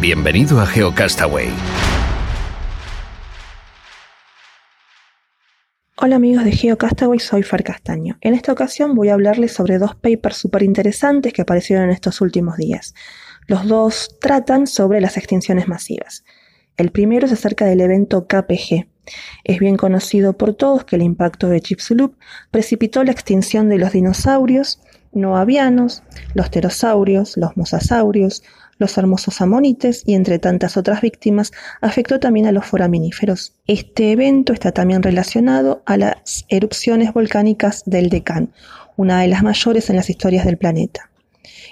Bienvenido a GeoCastaway. Hola amigos de GeoCastaway, soy Far Castaño. En esta ocasión voy a hablarles sobre dos papers súper interesantes que aparecieron en estos últimos días. Los dos tratan sobre las extinciones masivas. El primero es acerca del evento KPG. Es bien conocido por todos que el impacto de Chicxulub precipitó la extinción de los dinosaurios no avianos, los pterosaurios, los mosasaurios, los hermosos amonites y entre tantas otras víctimas afectó también a los foraminíferos. Este evento está también relacionado a las erupciones volcánicas del Deccan, una de las mayores en las historias del planeta.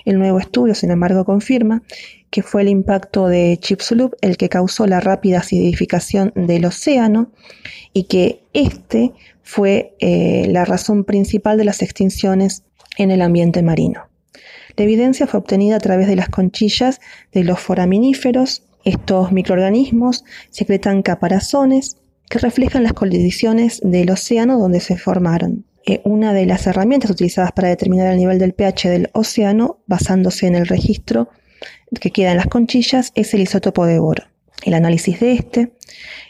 El nuevo estudio, sin embargo, confirma que fue el impacto de Chicxulub el que causó la rápida acidificación del océano y que este fue eh, la razón principal de las extinciones en el ambiente marino. La evidencia fue obtenida a través de las conchillas de los foraminíferos. Estos microorganismos secretan caparazones que reflejan las condiciones del océano donde se formaron. Eh, una de las herramientas utilizadas para determinar el nivel del pH del océano, basándose en el registro que queda en las conchillas, es el isótopo de boro. El análisis de este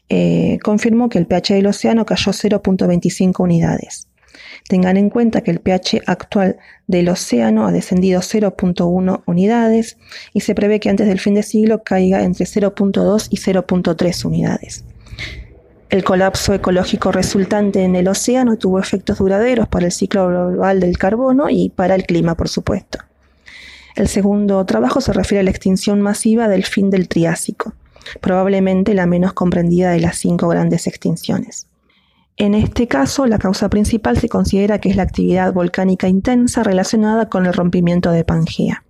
eh, confirmó que el pH del océano cayó 0.25 unidades. Tengan en cuenta que el pH actual del océano ha descendido 0.1 unidades y se prevé que antes del fin de siglo caiga entre 0.2 y 0.3 unidades. El colapso ecológico resultante en el océano tuvo efectos duraderos para el ciclo global del carbono y para el clima, por supuesto. El segundo trabajo se refiere a la extinción masiva del fin del Triásico, probablemente la menos comprendida de las cinco grandes extinciones. En este caso, la causa principal se considera que es la actividad volcánica intensa relacionada con el rompimiento de Pangea.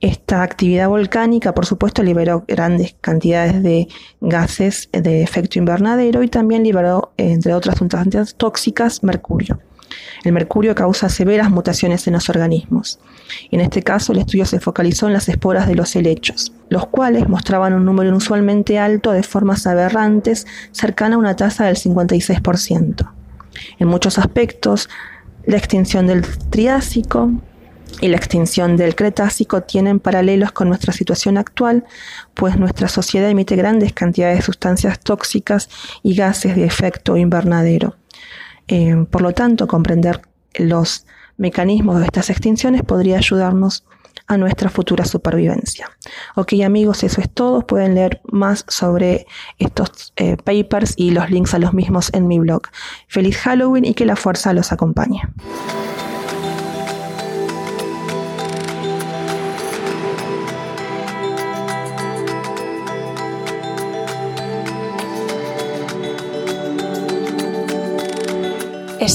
Esta actividad volcánica, por supuesto, liberó grandes cantidades de gases de efecto invernadero y también liberó, entre otras sustancias tóxicas, mercurio. El mercurio causa severas mutaciones en los organismos. En este caso, el estudio se focalizó en las esporas de los helechos, los cuales mostraban un número inusualmente alto de formas aberrantes, cercana a una tasa del 56%. En muchos aspectos, la extinción del Triásico y la extinción del Cretácico tienen paralelos con nuestra situación actual, pues nuestra sociedad emite grandes cantidades de sustancias tóxicas y gases de efecto invernadero. Eh, por lo tanto, comprender los mecanismos de estas extinciones podría ayudarnos a nuestra futura supervivencia. Ok amigos, eso es todo. Pueden leer más sobre estos eh, papers y los links a los mismos en mi blog. Feliz Halloween y que la fuerza los acompañe.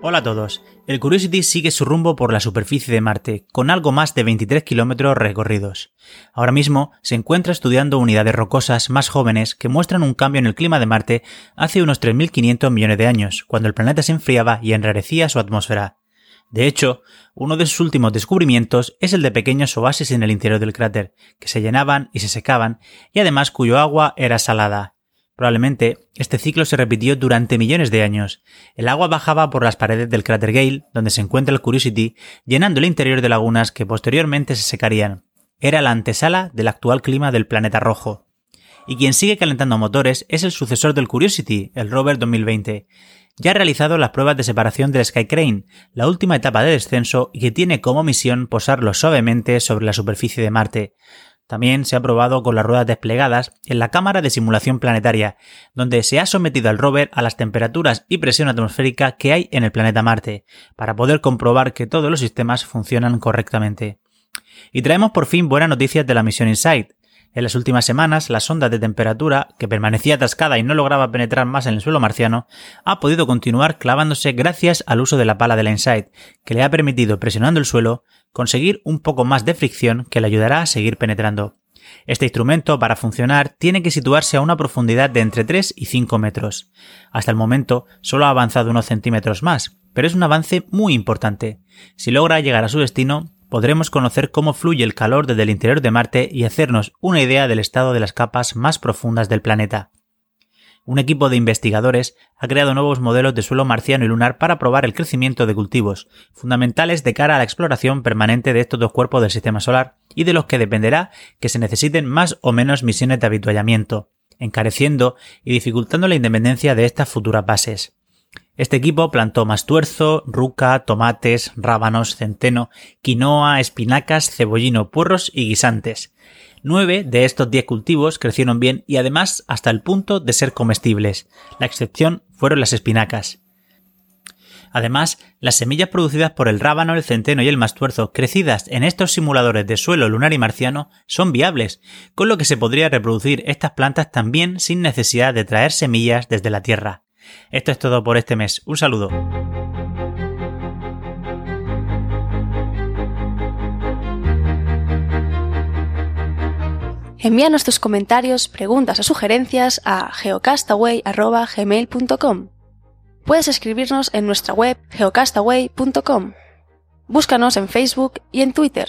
Hola a todos. El Curiosity sigue su rumbo por la superficie de Marte, con algo más de 23 kilómetros recorridos. Ahora mismo se encuentra estudiando unidades rocosas más jóvenes que muestran un cambio en el clima de Marte hace unos 3.500 millones de años, cuando el planeta se enfriaba y enrarecía su atmósfera. De hecho, uno de sus últimos descubrimientos es el de pequeños oasis en el interior del cráter, que se llenaban y se secaban, y además cuyo agua era salada, Probablemente este ciclo se repitió durante millones de años. El agua bajaba por las paredes del cráter Gale, donde se encuentra el Curiosity, llenando el interior de lagunas que posteriormente se secarían. Era la antesala del actual clima del planeta rojo. Y quien sigue calentando motores es el sucesor del Curiosity, el rover 2020. ya ha realizado las pruebas de separación del Sky Crane, la última etapa de descenso y que tiene como misión posarlo suavemente sobre la superficie de Marte. También se ha probado con las ruedas desplegadas en la cámara de simulación planetaria, donde se ha sometido al rover a las temperaturas y presión atmosférica que hay en el planeta Marte, para poder comprobar que todos los sistemas funcionan correctamente. Y traemos por fin buenas noticias de la misión InSight. En las últimas semanas, la sonda de temperatura, que permanecía atascada y no lograba penetrar más en el suelo marciano, ha podido continuar clavándose gracias al uso de la pala de la InSight, que le ha permitido, presionando el suelo, conseguir un poco más de fricción que le ayudará a seguir penetrando. Este instrumento, para funcionar, tiene que situarse a una profundidad de entre 3 y 5 metros. Hasta el momento solo ha avanzado unos centímetros más, pero es un avance muy importante. Si logra llegar a su destino, podremos conocer cómo fluye el calor desde el interior de Marte y hacernos una idea del estado de las capas más profundas del planeta. Un equipo de investigadores ha creado nuevos modelos de suelo marciano y lunar para probar el crecimiento de cultivos, fundamentales de cara a la exploración permanente de estos dos cuerpos del sistema solar y de los que dependerá que se necesiten más o menos misiones de habituallamiento, encareciendo y dificultando la independencia de estas futuras bases. Este equipo plantó mastuerzo, ruca, tomates, rábanos, centeno, quinoa, espinacas, cebollino, puerros y guisantes. Nueve de estos diez cultivos crecieron bien y además hasta el punto de ser comestibles. La excepción fueron las espinacas. Además, las semillas producidas por el rábano, el centeno y el mastuerzo, crecidas en estos simuladores de suelo lunar y marciano, son viables, con lo que se podría reproducir estas plantas también sin necesidad de traer semillas desde la Tierra. Esto es todo por este mes. Un saludo. Envíanos tus comentarios, preguntas o sugerencias a geocastaway.gmail.com. Puedes escribirnos en nuestra web geocastaway.com. Búscanos en Facebook y en Twitter.